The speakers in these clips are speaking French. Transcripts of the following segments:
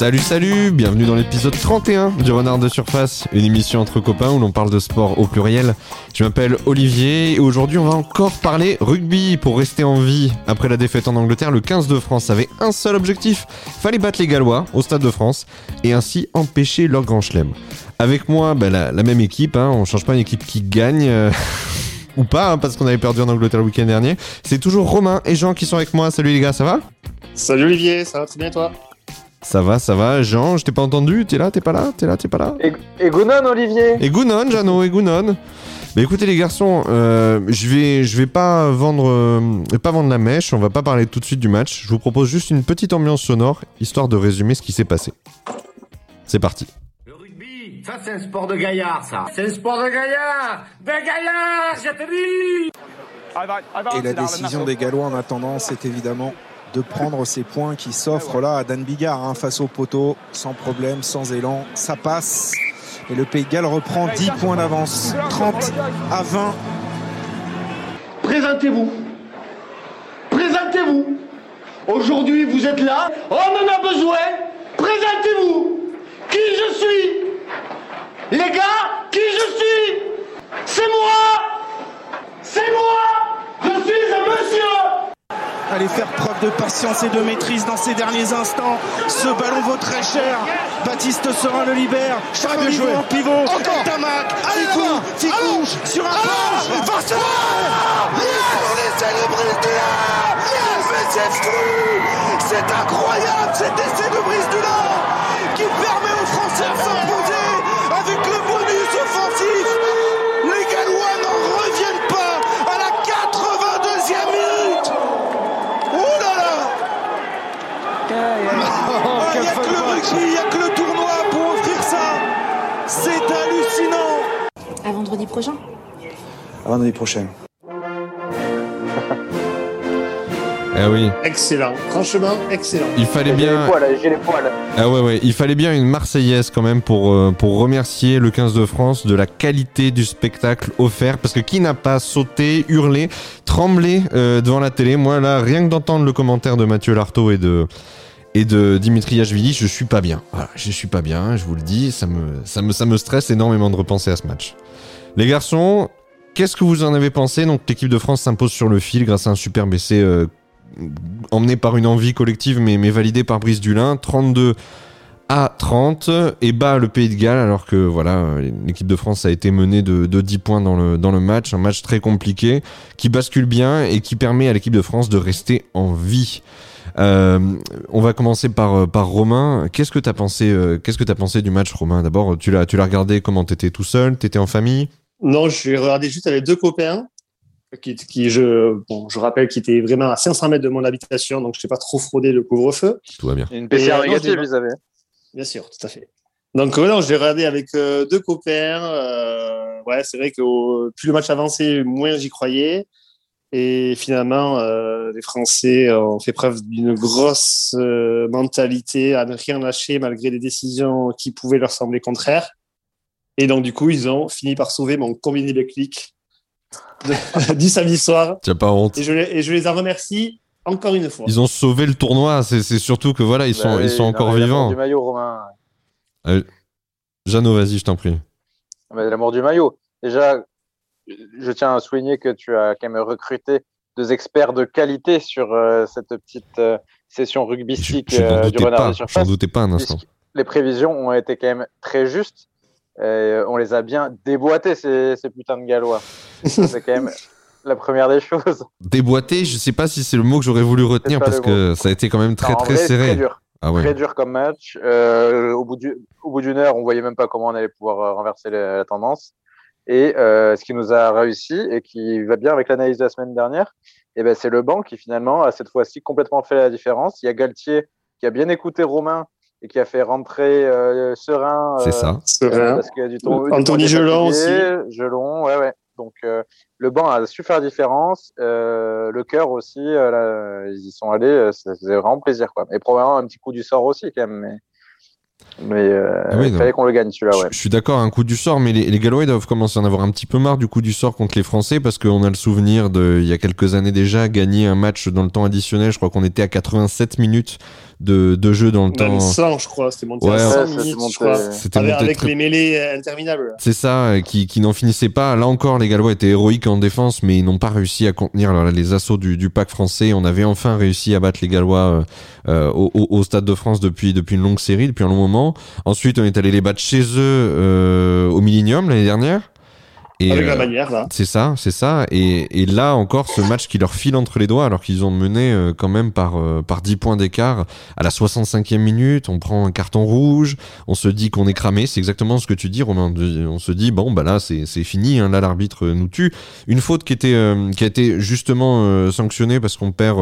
Salut salut, bienvenue dans l'épisode 31 du Renard de Surface, une émission entre copains où l'on parle de sport au pluriel. Je m'appelle Olivier et aujourd'hui on va encore parler rugby pour rester en vie. Après la défaite en Angleterre, le 15 de France avait un seul objectif, fallait battre les Gallois au Stade de France et ainsi empêcher leur grand chelem. Avec moi, bah, la, même équipe, hein, on change pas une équipe qui gagne. Euh, ou pas, hein, parce qu'on avait perdu en Angleterre le week-end dernier. C'est toujours Romain et Jean qui sont avec moi. Salut les gars, ça va? Salut Olivier, ça va très bien toi? Ça va, ça va. Jean, je t'ai pas entendu. T'es là, t'es pas là, t'es là, t'es pas là. Et, Gounon, Olivier. Et Gounon, Jeannot, et Gounon. Mais écoutez les garçons, euh, je vais, je vais pas vendre, euh, pas vendre la mèche. On va pas parler tout de suite du match. Je vous propose juste une petite ambiance sonore, histoire de résumer ce qui s'est passé. C'est parti. Le rugby, ça c'est un sport de gaillard, ça. C'est un sport de gaillard, de gaillard, je te dis. Et la décision des Gallois en attendant, c'est évidemment de prendre ces points qui s'offrent là à Dan Bigard hein, face au poteau, sans problème, sans élan. Ça passe. Et le Pays de Galles reprend 10 points d'avance. 30 à 20. Présentez-vous. Présentez-vous. Aujourd'hui, vous êtes là. On en a besoin. Présentez-vous. Qui je suis? Les gars, qui je suis? C'est moi C'est moi Je suis un monsieur Allez faire preuve de patience et de maîtrise dans ces derniers instants. Ce ballon vaut très cher. Baptiste Serin le libère. Charles joué en pivot. Encore. Tamac. Ficou. Ficou. Sur un planche. On est célébré Mais c'est incroyable cet essai de Brice Dulin qui permet aux Français de s'imposer avec le bonus offensif. Les Gallois n'en reviennent pas à la 82e minute. Oh là là Il n'y il n'y a que le tournoi pour offrir ça. C'est hallucinant. À vendredi prochain. À vendredi prochain. Ah oui. Excellent, franchement excellent. Il fallait bien. J'ai les poils. Ah ouais ouais, il fallait bien une Marseillaise quand même pour euh, pour remercier le 15 de France de la qualité du spectacle offert parce que qui n'a pas sauté, hurlé, tremblé euh, devant la télé? Moi là, rien que d'entendre le commentaire de Mathieu Lartaud et de et de Dimitri Yachvili, je suis pas bien. Voilà, je suis pas bien, je vous le dis, ça me ça me ça me stresse énormément de repenser à ce match. Les garçons, qu'est-ce que vous en avez pensé? Donc l'équipe de France s'impose sur le fil grâce à un superbe essai euh, emmené par une envie collective mais, mais validé par Brice Dulin, 32 à 30 et bat le Pays de Galles alors que voilà l'équipe de France a été menée de, de 10 points dans le, dans le match, un match très compliqué qui bascule bien et qui permet à l'équipe de France de rester en vie. Euh, on va commencer par, par Romain. Qu'est-ce que tu as pensé euh, qu'est-ce que tu pensé du match Romain? D'abord, tu l'as tu l'as regardé comment t'étais tout seul, t'étais en famille? Non, je l'ai regardé juste avec deux copains qui, qui je, bon, je rappelle qu'il était vraiment à 500 mètres de mon habitation, donc je n'ai pas trop fraudé le couvre-feu. Tout va bien. Une PCR Et, euh, négative, non, vous avez. Bien sûr, tout à fait. Donc euh, non, je l'ai regardé avec euh, deux copains. Euh, ouais, c'est vrai que plus le match avançait, moins j'y croyais. Et finalement, euh, les Français ont fait preuve d'une grosse euh, mentalité à ne rien lâcher malgré des décisions qui pouvaient leur sembler contraires. Et donc du coup, ils ont fini par sauver mon combiné de clics de- du samedi soir. Tu as pas honte Et je, les, et je les en remercie encore une fois. Ils ont sauvé le tournoi, c'est surtout que voilà, ils sont, Bah ils oui, sont non, encore vivants. du maillot, Romain. Jeannot, vas-y, je t'en prie. Mais L'amour du maillot. Déjà, je tiens à souligner que tu as quand même recruté deux experts de qualité sur euh, cette petite euh, session Je, rugbystique je n'en euh, du doutais renard pas, de j'en surface. doutais pas un instant. Les prévisions ont été quand même très justes. Et on les a bien déboîtés, ces, ces putains de Gallois. C'est quand même la première des choses. Déboîté, je sais pas si c'est le mot que j'aurais voulu retenir parce que ça a été quand même très Non, très vrai, serré. Très dur. Ah ouais. Très dur comme match. Euh, au bout du- d'une heure, on voyait même pas comment on allait pouvoir renverser la, la tendance. Et euh, ce qui nous a réussi et qui va bien avec l'analyse de la semaine dernière, eh ben, c'est le banc qui finalement a cette fois-ci complètement fait la différence. Il y a Galtier qui a bien écouté Romain et qui a fait rentrer euh, Serein. C'est euh, ça. Serein. parce qu'il y a du Anthony Gelon fatigué, Gelon, ouais, ouais. Donc euh, le banc a su faire la différence. Euh, le cœur aussi, euh, là, ils y sont allés. Ça faisait vraiment plaisir, quoi. Et probablement un petit coup du sort aussi, quand même. Mais Mais euh, Ah oui, il fallait qu'on le gagne celui-là, Je- ouais. Je suis d'accord, un coup du sort, mais les, les Gallois doivent commencer à en avoir un petit peu marre du coup du sort contre les Français parce qu'on a le souvenir de, il y a quelques années déjà, gagner un match dans le temps additionnel. Je crois qu'on était à 87 minutes de, de jeu dans le Même temps. 100, je crois. C'était monté Ouais, à 100 ouais, ça, c'est minutes, monté- je crois. C'était Avec, monté avec très- les mêlées euh, interminables. C'est ça, euh, qui, qui n'en finissait pas. Là encore, les Gallois étaient héroïques en défense, mais ils n'ont pas réussi à contenir alors là, les assauts du, du pack français. On avait enfin réussi à battre les Gallois euh, euh, au, au- au Stade de France depuis, depuis une longue série, depuis un long moment. Ensuite, on est allé les battre chez eux euh, au Millennium l'année dernière. Et, Avec la euh, manière, là. C'est ça, c'est ça. Et, et là encore, ce match qui leur file entre les doigts, alors qu'ils ont mené euh, quand même par, euh, par 10 points d'écart à la 65e minute. On prend un carton rouge, on se dit qu'on est cramé. C'est exactement ce que tu dis, Romain. On se dit, bon, bah là, c'est c'est fini. Hein, là, l'arbitre nous tue. Une faute qui, était, euh, qui a été justement sanctionnée parce qu'on perd.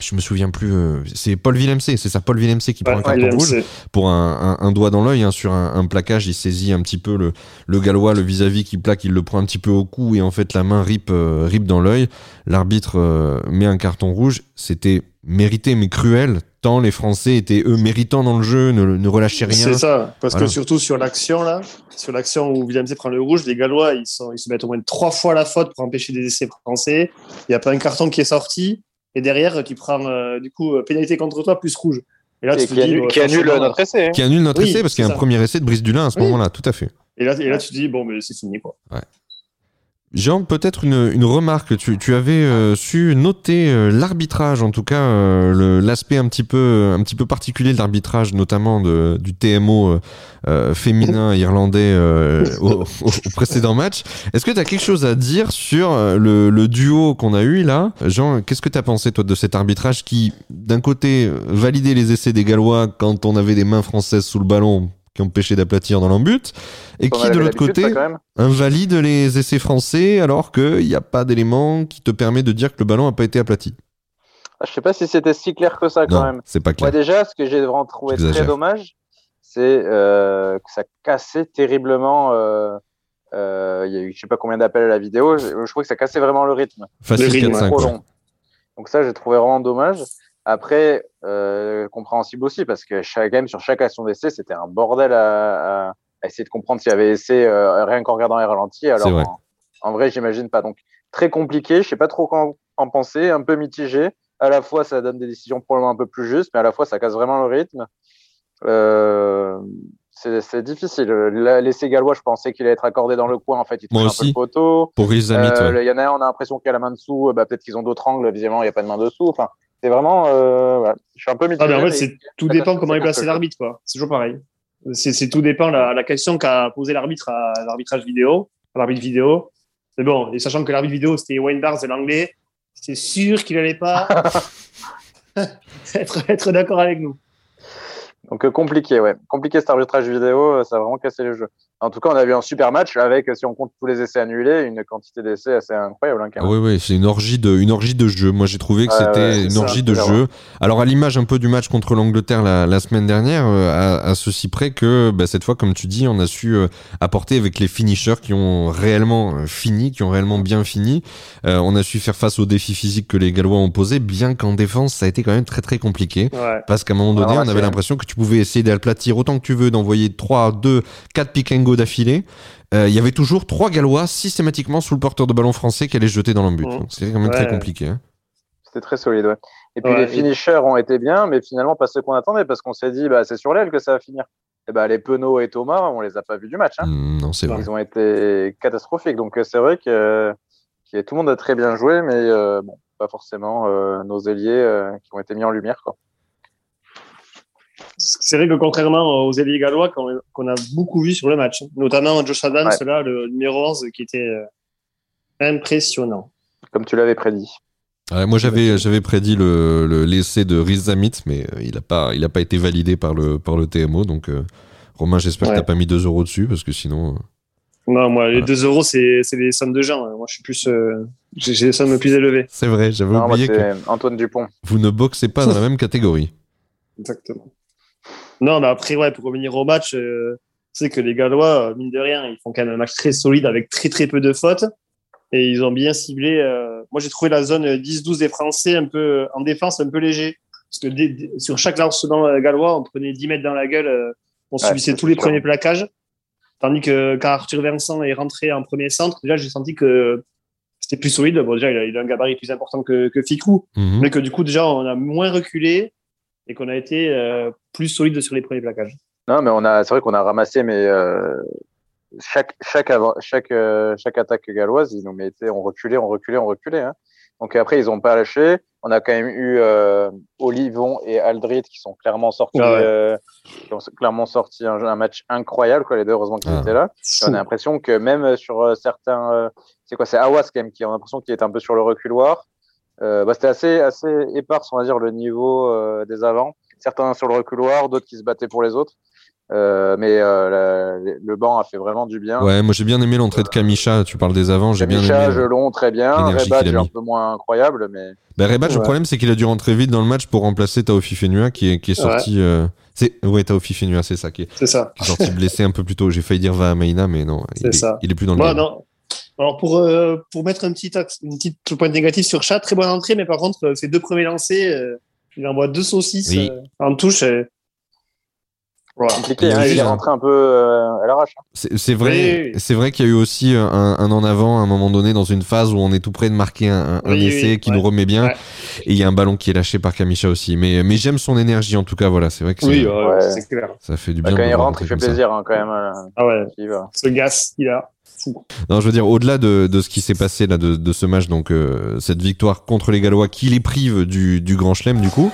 Je me souviens plus. euh, c'est Paul Villemc, c'est ça, Paul Villemc qui prend un carton rouge pour un, un- un doigt dans l'œil hein, sur un, un plaquage. Il saisit un petit peu le, le gallois, le vis-à-vis qui plaque, il le prend un petit peu au cou et en fait la main rip, euh, rip dans l'œil. L'arbitre euh, met un carton rouge. C'était mérité mais cruel. Tant les Français étaient eux méritants dans le jeu, ne, ne relâchaient rien. C'est ça, parce Voilà. que surtout sur l'action là, sur l'action où Williams prend le rouge, les Gallois ils, sont, ils se mettent au moins trois fois la faute pour empêcher des essais français. Il n'y a pas un carton qui est sorti et derrière tu prends euh, du coup euh, pénalité contre toi plus rouge. Et là Et tu te qui dis, annule, bon, qui annule notre essai. hein. Qui annule notre Oui, essai parce qu'il y a un ça. premier essai de Brice Dulin à ce Oui. moment-là, tout à fait. Et là, et là tu te dis bon mais c'est fini quoi. Jean, peut-être une, une remarque. Tu, tu avais euh, su noter euh, l'arbitrage, en tout cas euh, l'aspect un petit peu un petit peu particulier de l'arbitrage, notamment de, du TMO euh, féminin irlandais au, précédent match. Est-ce que tu as quelque chose à dire sur le, le duo qu'on a eu là? Jean, qu'est-ce que tu as pensé toi de cet arbitrage qui, d'un côté, validait les essais des Gallois quand on avait des mains françaises sous le ballon qui d'aplatir dans l'embut, et qui de l'autre côté invalide les essais français alors qu'il n'y a pas d'élément qui te permet de dire que le ballon n'a pas été aplati. Ah, Je sais pas si c'était si clair que ça quand non, même. c'est pas Moi clair. déjà, ce que j'ai vraiment trouvé très dommage, c'est euh, que ça cassait terriblement. Euh, euh, il y a eu je sais pas combien d'appels à la vidéo. Je, je trouve que ça cassait vraiment le rythme. Facile Le rythme, 4-5. trop long. Donc ça, j'ai trouvé vraiment dommage. Après, euh, compréhensible aussi parce que chaque, quand même sur chaque action d'essai, c'était un bordel à, à- à essayer de comprendre s'il y avait essai euh, rien qu'en regardant les ralentis. Alors vrai. en, en vrai, j'imagine pas. Donc très compliqué. Je sais pas trop quoi en penser. Un peu mitigé. À la fois, ça donne des décisions probablement un peu plus justes, mais à la fois, ça casse vraiment le rythme. Euh, c'est difficile. L'essai gallois, je pensais qu'il allait être accordé dans le coin. En fait, il Moi touche un peu aussi. le poteau. Pour Rizamit, Euh, ouais. Il y en a un, on a l'impression qu'il y a la main dessous. euh, Bah, Peut-être qu'ils ont d'autres angles. Visiblement, il n'y a pas de main dessous. Enfin, c'est vraiment. Euh, voilà. Je suis un peu Ah, mais en fait, c'est tout dépend comment est placé l'arbitre, quoi. C'est toujours pareil. C'est c'est tout dépend la, la question qu'a posé l'arbitre à l'arbitrage vidéo, à l'arbitre vidéo. Mais bon, et sachant que l'arbitre vidéo c'était Wayne Barnes de l'anglais, c'est sûr qu'il allait pas être, être d'accord avec nous. Donc euh, compliqué, ouais. Compliqué cet arbitrage vidéo, euh, ça a vraiment cassé le jeu. En tout cas, on a vu un super match avec, si on compte tous les essais annulés, une quantité d'essais assez incroyable. Hein, Ah oui, oui, c'est une orgie de, une orgie de jeu. Moi, j'ai trouvé que Ouais, c'était ouais, une ça, orgie de jeu. Alors, à l'image un peu du match contre l'Angleterre la, la semaine dernière, euh, à, à ceci près que bah, cette fois, comme tu dis, on a su euh, apporter avec les finishers qui ont réellement euh, fini, qui ont réellement bien fini. Euh, on a su faire face aux défis physiques que les Gallois ont posés, bien qu'en défense, ça a été quand même très très compliqué. Ouais. Parce qu'à un moment donné, Alors, on avait l'impression que tu pouvais essayer d'aplatir autant que tu veux, d'envoyer 3, 2, 4 pick and go d'affilée. Euh, Il y avait toujours trois Gallois systématiquement sous le porteur de ballon français qui allait se jeter dans l'embut. Donc c'était quand même très compliqué. hein. C'était très solide, ouais. Et puis Ouais, les et- finishers ont été bien, mais finalement pas ceux qu'on attendait, parce qu'on s'est dit, bah, c'est sur l'aile que ça va finir. Et bah, les Penaud et Thomas, on les a pas vus du match. Hein. Mm, non, c'est vrai. Ils ont été catastrophiques. Donc euh, c'est vrai que, que tout le monde a très bien joué, mais euh, bon, pas forcément euh, nos ailiers euh, qui ont été mis en lumière. Quoi. C'est vrai que contrairement aux ailiers gallois qu'on a beaucoup vu sur le match, notamment Josh Adams, Ouais. là, le numéro 11, qui était euh, impressionnant. Comme tu l'avais prédit. Ouais, moi, j'avais, j'avais prédit le, le- l'essai de Riz Zamit, mais euh, il n'a pas, il a pas été validé par le, par le TMO. Donc, euh, Romain, j'espère Ouais. que t'as pas mis 2 euros dessus, parce que sinon. euh, Non, moi, les Voilà. 2 euros, c'est c'est des sommes de gens. hein. Moi, je suis plus. euh, J'ai des sommes plus élevées. C'est vrai, j'avais moi, oublié que Antoine Dupont. vous ne boxez pas dans la même catégorie. Exactement. Non, mais après, ouais, pour revenir au match, euh, c'est que les Gallois, euh, mine de rien, ils font quand même un match très solide avec très très peu de fautes. Et ils ont bien ciblé. euh, Moi, j'ai trouvé la zone 10-12 des Français un peu en défense, un peu léger. Parce que dès- dès- sur chaque lancement euh, gallois, on prenait 10 mètres dans la gueule, euh, on Ouais, subissait tous les sûr. premiers plaquages. Tandis que quand Arthur Vincent est rentré en premier centre, déjà, j'ai senti que c'était plus solide. Bon, déjà, il a, il a un gabarit plus important que, que Ficou, Mhm. mais que du coup, déjà, on a moins reculé et qu'on a été euh, plus solide sur les premiers plaquages. Non, mais on a, c'est vrai qu'on a ramassé, mais euh, chaque chaque avant, chaque euh, chaque attaque galloise, ils nous mettaient, on reculait, on reculait, on reculait. Hein. Donc après, ils ont pas lâché. On a quand même eu euh, Olivon et Aldrit qui sont clairement sortis, Ah ouais. euh, qui ont clairement sorti un, un match incroyable. Quoi, les deux, heureusement qu'ils Ah. étaient là. On a l'impression que même sur certains, euh, c'est quoi, c'est Awas quand même qui a l'impression qu'il est un peu sur le reculoir. Euh, bah, c'était assez assez éparse, on va dire, le niveau euh, des avants. Certains sur le reculoir, d'autres qui se battaient pour les autres. Euh, mais euh, la- le banc a fait vraiment du bien. Ouais, moi j'ai bien aimé l'entrée de Kamisha. Tu parles des avants, j'ai bien aimé. Gelon, très bien. qu'il a un peu moins incroyable, mais Bah, Rebat, le problème, c'est qu'il a dû rentrer vite dans le match pour remplacer Taofi Fenua qui est, qui est sorti. euh, C'est ouais, Taofi Fenua, c'est ça qui est, C'est ça. qui est sorti blessé un peu plus tôt. J'ai failli dire va à Maïna, mais non, il C'est est, ça. il est plus dans le Moi, game. non. Alors, pour, euh, pour mettre un petit, axe, une petite point négatif sur chat, très bonne entrée, mais par contre, euh, ses deux premiers lancers, euh, il envoie deux saucisses Oui. euh, en touche. Voilà. compliqué. Hein, il est rentré un peu euh, à l'arrache. hein. C'est vrai, Oui, vrai qu'il y a eu aussi un, un en avant à un moment donné dans une phase où on est tout près de marquer un, un Oui, essai oui, qui ouais. nous remet bien. Ouais. Et il y a un ballon qui est lâché par Kamisha aussi. Mais, mais j'aime son énergie en tout cas. Voilà, c'est vrai que c'est- Oui, ouais, clair. ça fait du Bah, bien. quand de il rentre, il fait plaisir hein, quand même. euh, Ah ouais, il va. ce gaz qu'il a. Non, je veux dire, au-delà de, de ce qui s'est passé là de, de ce match, donc euh, cette victoire contre les Gallois qui les prive du, du Grand Chelem du coup.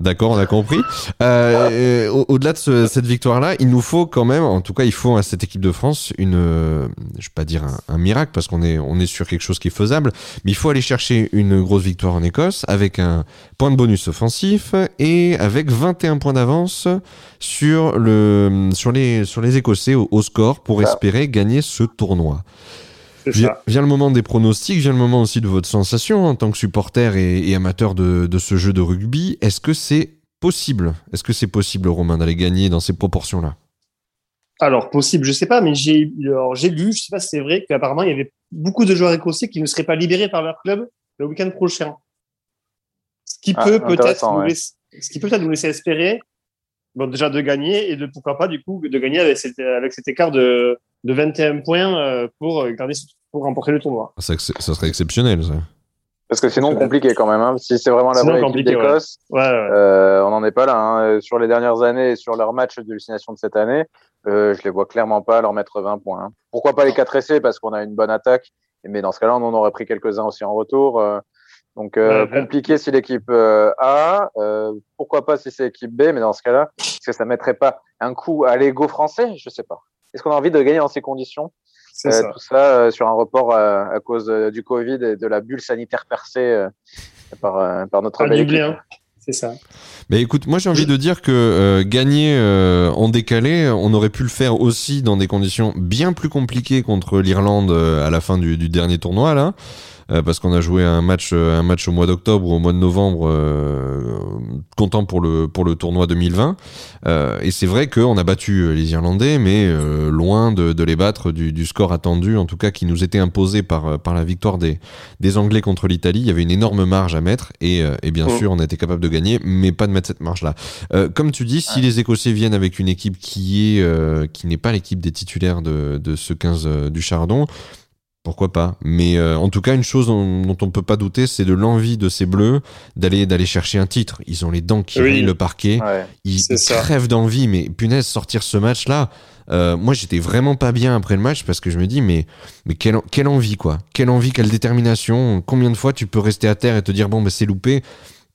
D'accord, on a compris. Euh, euh, au- Au-delà de ce- cette victoire-là, il nous faut quand même, en tout cas, il faut à cette équipe de France une, euh, je vais pas dire un, un miracle parce qu'on est on est sur quelque chose qui est faisable, mais il faut aller chercher une grosse victoire en Écosse avec un point de bonus offensif et avec 21 points d'avance sur le sur les sur les Écossais au, au score pour Ça. espérer gagner ce tournoi. Vient, le moment des pronostics, vient le moment aussi de votre sensation en tant que supporter et, et amateur de, de ce jeu de rugby. Est-ce que c'est possible? Est-ce que c'est possible, Romain, d'aller gagner dans ces proportions-là? Alors, possible, je sais pas, mais j'ai alors, j'ai lu, je sais pas si c'est vrai, qu'apparemment, il y avait beaucoup de joueurs écossais qui ne seraient pas libérés par leur club le week-end prochain. Ce qui Ah, peut peut-être nous ce qui peut peut-être nous laisser espérer, bon, déjà de gagner et de pourquoi pas, du coup, de gagner avec cet, avec cet écart de, de 21 points euh, pour garder, pour remporter le tournoi. ça, ça serait exceptionnel, ça. Parce que sinon, compliqué quand même. Hein. Si c'est vraiment la Sinon, vraie équipe ouais. d'Écosse, Ouais, ouais. euh, on n'en est pas là. Hein. Sur les dernières années et sur leur match d'hallucination de cette année, euh, je les vois clairement pas leur mettre 20 points. hein. Pourquoi pas les 4 essais Parce qu'on a une bonne attaque. Mais dans ce cas-là, on en aurait pris quelques-uns aussi en retour. euh. donc, euh, Ouais, ouais. compliqué si l'équipe euh, A. euh, pourquoi pas si c'est l'équipe B Mais dans ce cas-là, est-ce que ça mettrait pas un coup à l'ego français Je sais pas. Est-ce qu'on a envie de gagner dans ces conditions C'est Euh, ça. tout ça euh, sur un report euh, à cause euh, du Covid et de la bulle sanitaire percée euh, par, euh, par notre belle. C'est ça. Mais écoute, moi j'ai envie de dire que euh, gagner euh, en décalé, on aurait pu le faire aussi dans des conditions bien plus compliquées contre l'Irlande euh, à la fin du, du dernier tournoi là. Euh, parce qu'on a joué un match, euh, un match au mois d'octobre ou au mois de novembre, euh, content pour le pour le tournoi 2020. Euh, et c'est vrai qu'on a battu les Irlandais, mais euh, loin de, de les battre du, du score attendu, en tout cas qui nous était imposé par par la victoire des des Anglais contre l'Italie. Il y avait une énorme marge à mettre et, et bien Mm. sûr on a été capable de gagner, mais pas de mettre cette marge là. Euh, comme tu dis, si les Écossais viennent avec une équipe qui est euh, qui n'est pas l'équipe des titulaires de, de ce 15 euh, du Chardon, pourquoi pas Mais euh, en tout cas, une chose dont, dont on peut pas douter, c'est de l'envie de ces Bleus d'aller d'aller chercher un titre. Ils ont les dents qui Oui. le parquet. Ouais. Ils, crèvent d'envie, mais punaise, sortir ce match-là. euh, moi, j'étais vraiment pas bien après le match parce que je me dis, mais, mais quelle, quelle envie, quoi. Quelle envie, quelle détermination. Combien de fois tu peux rester à terre et te dire, bon, bah, c'est loupé.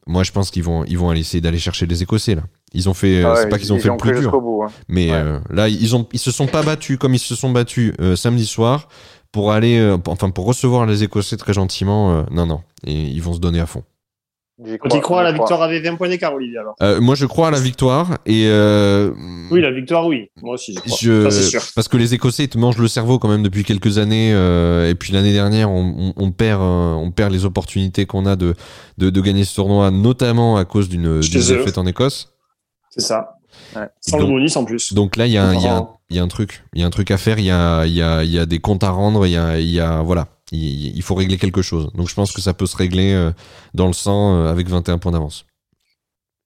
Moi, je pense qu'ils vont, ils vont aller essayer d'aller chercher les Écossais, là. Ils ont fait, euh, Ah ouais, c'est pas qu'ils ont fait le plus dur. bout. hein. Mais Ouais. euh, là, ils ont, ils se sont pas battus comme ils se sont battus euh, samedi soir pour aller, euh, enfin pour recevoir les Écossais très gentiment. euh, non, non, et ils vont se donner à fond. Quand il croit à la crois. victoire avait 20 points d'écart, Olivier, alors? Euh, moi, je crois à la victoire et euh, Oui, la victoire, oui. Moi aussi, je crois. je, Ça, c'est sûr. parce que les Écossais ils te mangent le cerveau quand même depuis quelques années euh, et puis l'année dernière on, on, on perd, euh, on perd les opportunités qu'on a de, de de gagner ce tournoi, notamment à cause d'une défaite en Écosse. C'est ça. Ouais. Sans Donc- le bonus en plus. Donc là, il y a, un- y, a un-. Il y a un truc, il y a un truc à faire, il y a, il y a, il y a des comptes à rendre, il y a, il y a, voilà, il, faut régler quelque chose. Donc je pense que ça peut se régler euh, dans le sang euh, avec 21 points d'avance.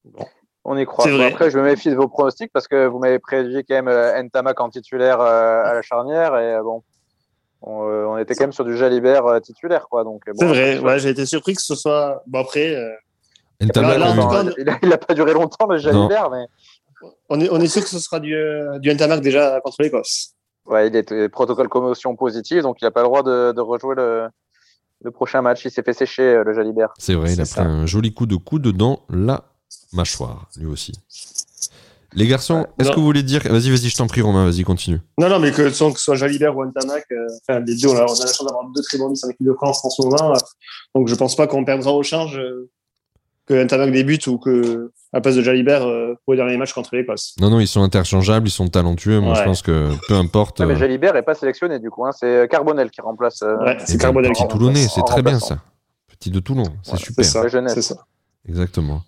Bon, on y croit. Bon, après, je me méfie de vos pronostics parce que vous m'avez prédit quand même euh, Ntamak en titulaire euh, à la charnière et euh, bon. On, on, était quand même sur du Jalibert titulaire, quoi. Donc, bon, c'est vrai. Ouais, j'ai été surpris que ce soit. Bon après. Là, non, il, a, il, a, pas duré longtemps le Jalibert, mais. On est, on est sûr que ce sera du, du Ntamak déjà contre l'Écosse. Ouais, il est protocole commotion positive, donc il n'a pas le droit de, de rejouer le, le, prochain match. Il s'est fait sécher le Jalibert. C'est vrai, il a pris un joli coup de coude dans la mâchoire, lui aussi. Les garçons, est-ce que vous voulez dire Vas-y, vas-y, je t'en prie, Romain, vas-y, continue. Non, non, mais que, que ce soit Jalibert ou Antamac, euh, enfin, les deux, on a, on a la chance d'avoir deux très bons en équipe de France en ce moment. Euh, donc, je pense pas qu'on perdra au change euh, que Antamac débute ou que, à la place de Jalibert, euh, pour les derniers matchs contre l'Écosse. Non, non, ils sont interchangeables, ils sont talentueux. Moi, ouais. je pense que peu importe. Ouais, mais Jalibert n'est pas sélectionné, du coup. Hein, c'est Carbonel qui remplace. ouais, c'est Carbonel qui Toulonnais, c'est très bien ça. Petit de Toulon, c'est super. C'est ça. Exactement.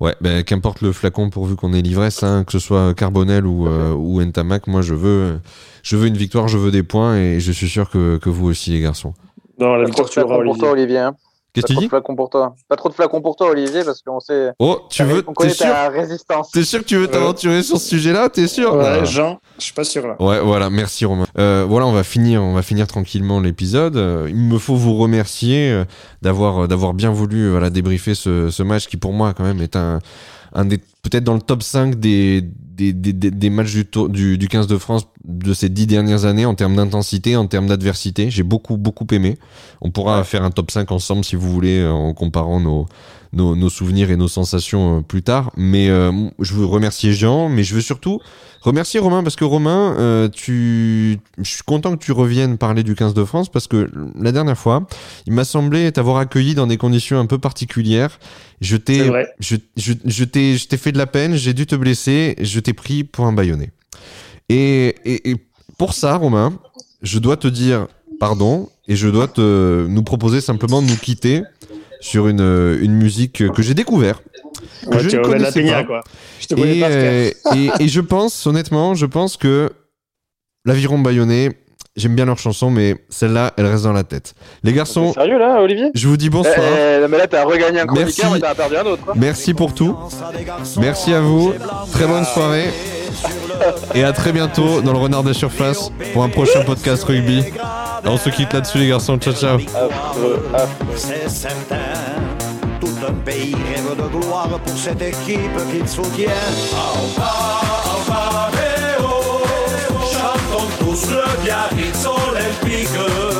Ouais, ben, qu'importe le flacon pourvu qu'on ait l'ivresse, hein, que ce soit Carbonel ou, euh, ou Ntamak, moi je veux, je veux une victoire, je veux des points et je suis sûr que, que vous aussi les garçons. Non, la victoire tu auras pour toi Olivier. Hein. Qu'est-ce que tu dis pour toi. Pas trop de flacons pour toi, Olivier, parce qu'on sait. Oh, tu veux. On connaît ta résistance. T'es sûr que tu veux t'aventurer euh... sur ce sujet-là T'es sûr Ouais, ah. Jean, je suis pas sûr là. Ouais, voilà, merci Romain. Euh, voilà, on va finir, on va finir tranquillement l'épisode. Euh, il me faut vous remercier euh, d'avoir, d'avoir bien voulu, voilà, débriefer ce, ce match qui pour moi quand même est un, un des peut-être dans le top 5 des des, des, des matchs du, tour, du, du 15 de France de ces dix dernières années en termes d'intensité, en termes d'adversité. J'ai beaucoup, beaucoup aimé. On pourra ouais. faire un top 5 ensemble si vous voulez en comparant nos, nos, nos souvenirs et nos sensations plus tard. Mais euh, je veux remercier Jean, mais je veux surtout remercier Romain parce que Romain, euh, tu, je suis content que tu reviennes parler du 15 de France parce que la dernière fois, il m'a semblé t'avoir accueilli dans des conditions un peu particulières. Je t'ai, je, je, je t'ai, je t'ai fait de la peine, j'ai dû te blesser, je t'ai pris pour un baïonné. Et, et, et pour ça, Romain, je dois te dire pardon et je dois te nous proposer simplement de nous quitter sur une, une musique que j'ai découvert. Que ouais, je ne connaissais la pas. quoi. Je te connais et, pas, euh, et, et, je pense, honnêtement, je pense que l'Aviron Bayonnais, j'aime bien leur chanson, mais celle-là, elle reste dans la tête. Les garçons. Sérieux là, Olivier? Je vous dis bonsoir. Eh, eh, mais là, t'as regagné un chroniqueur, mais t'as perdu un autre. Hein. Merci pour tout. Merci à vous. Très bonne soirée. Et à très bientôt dans le Renard des Surfaces pour un prochain podcast rugby. On se quitte là-dessus, les garçons. Ciao, ciao. C'est certain. Tout un pays rêve de gloire pour cette équipe qu'il soutient. sulle piaghe solo il piccolo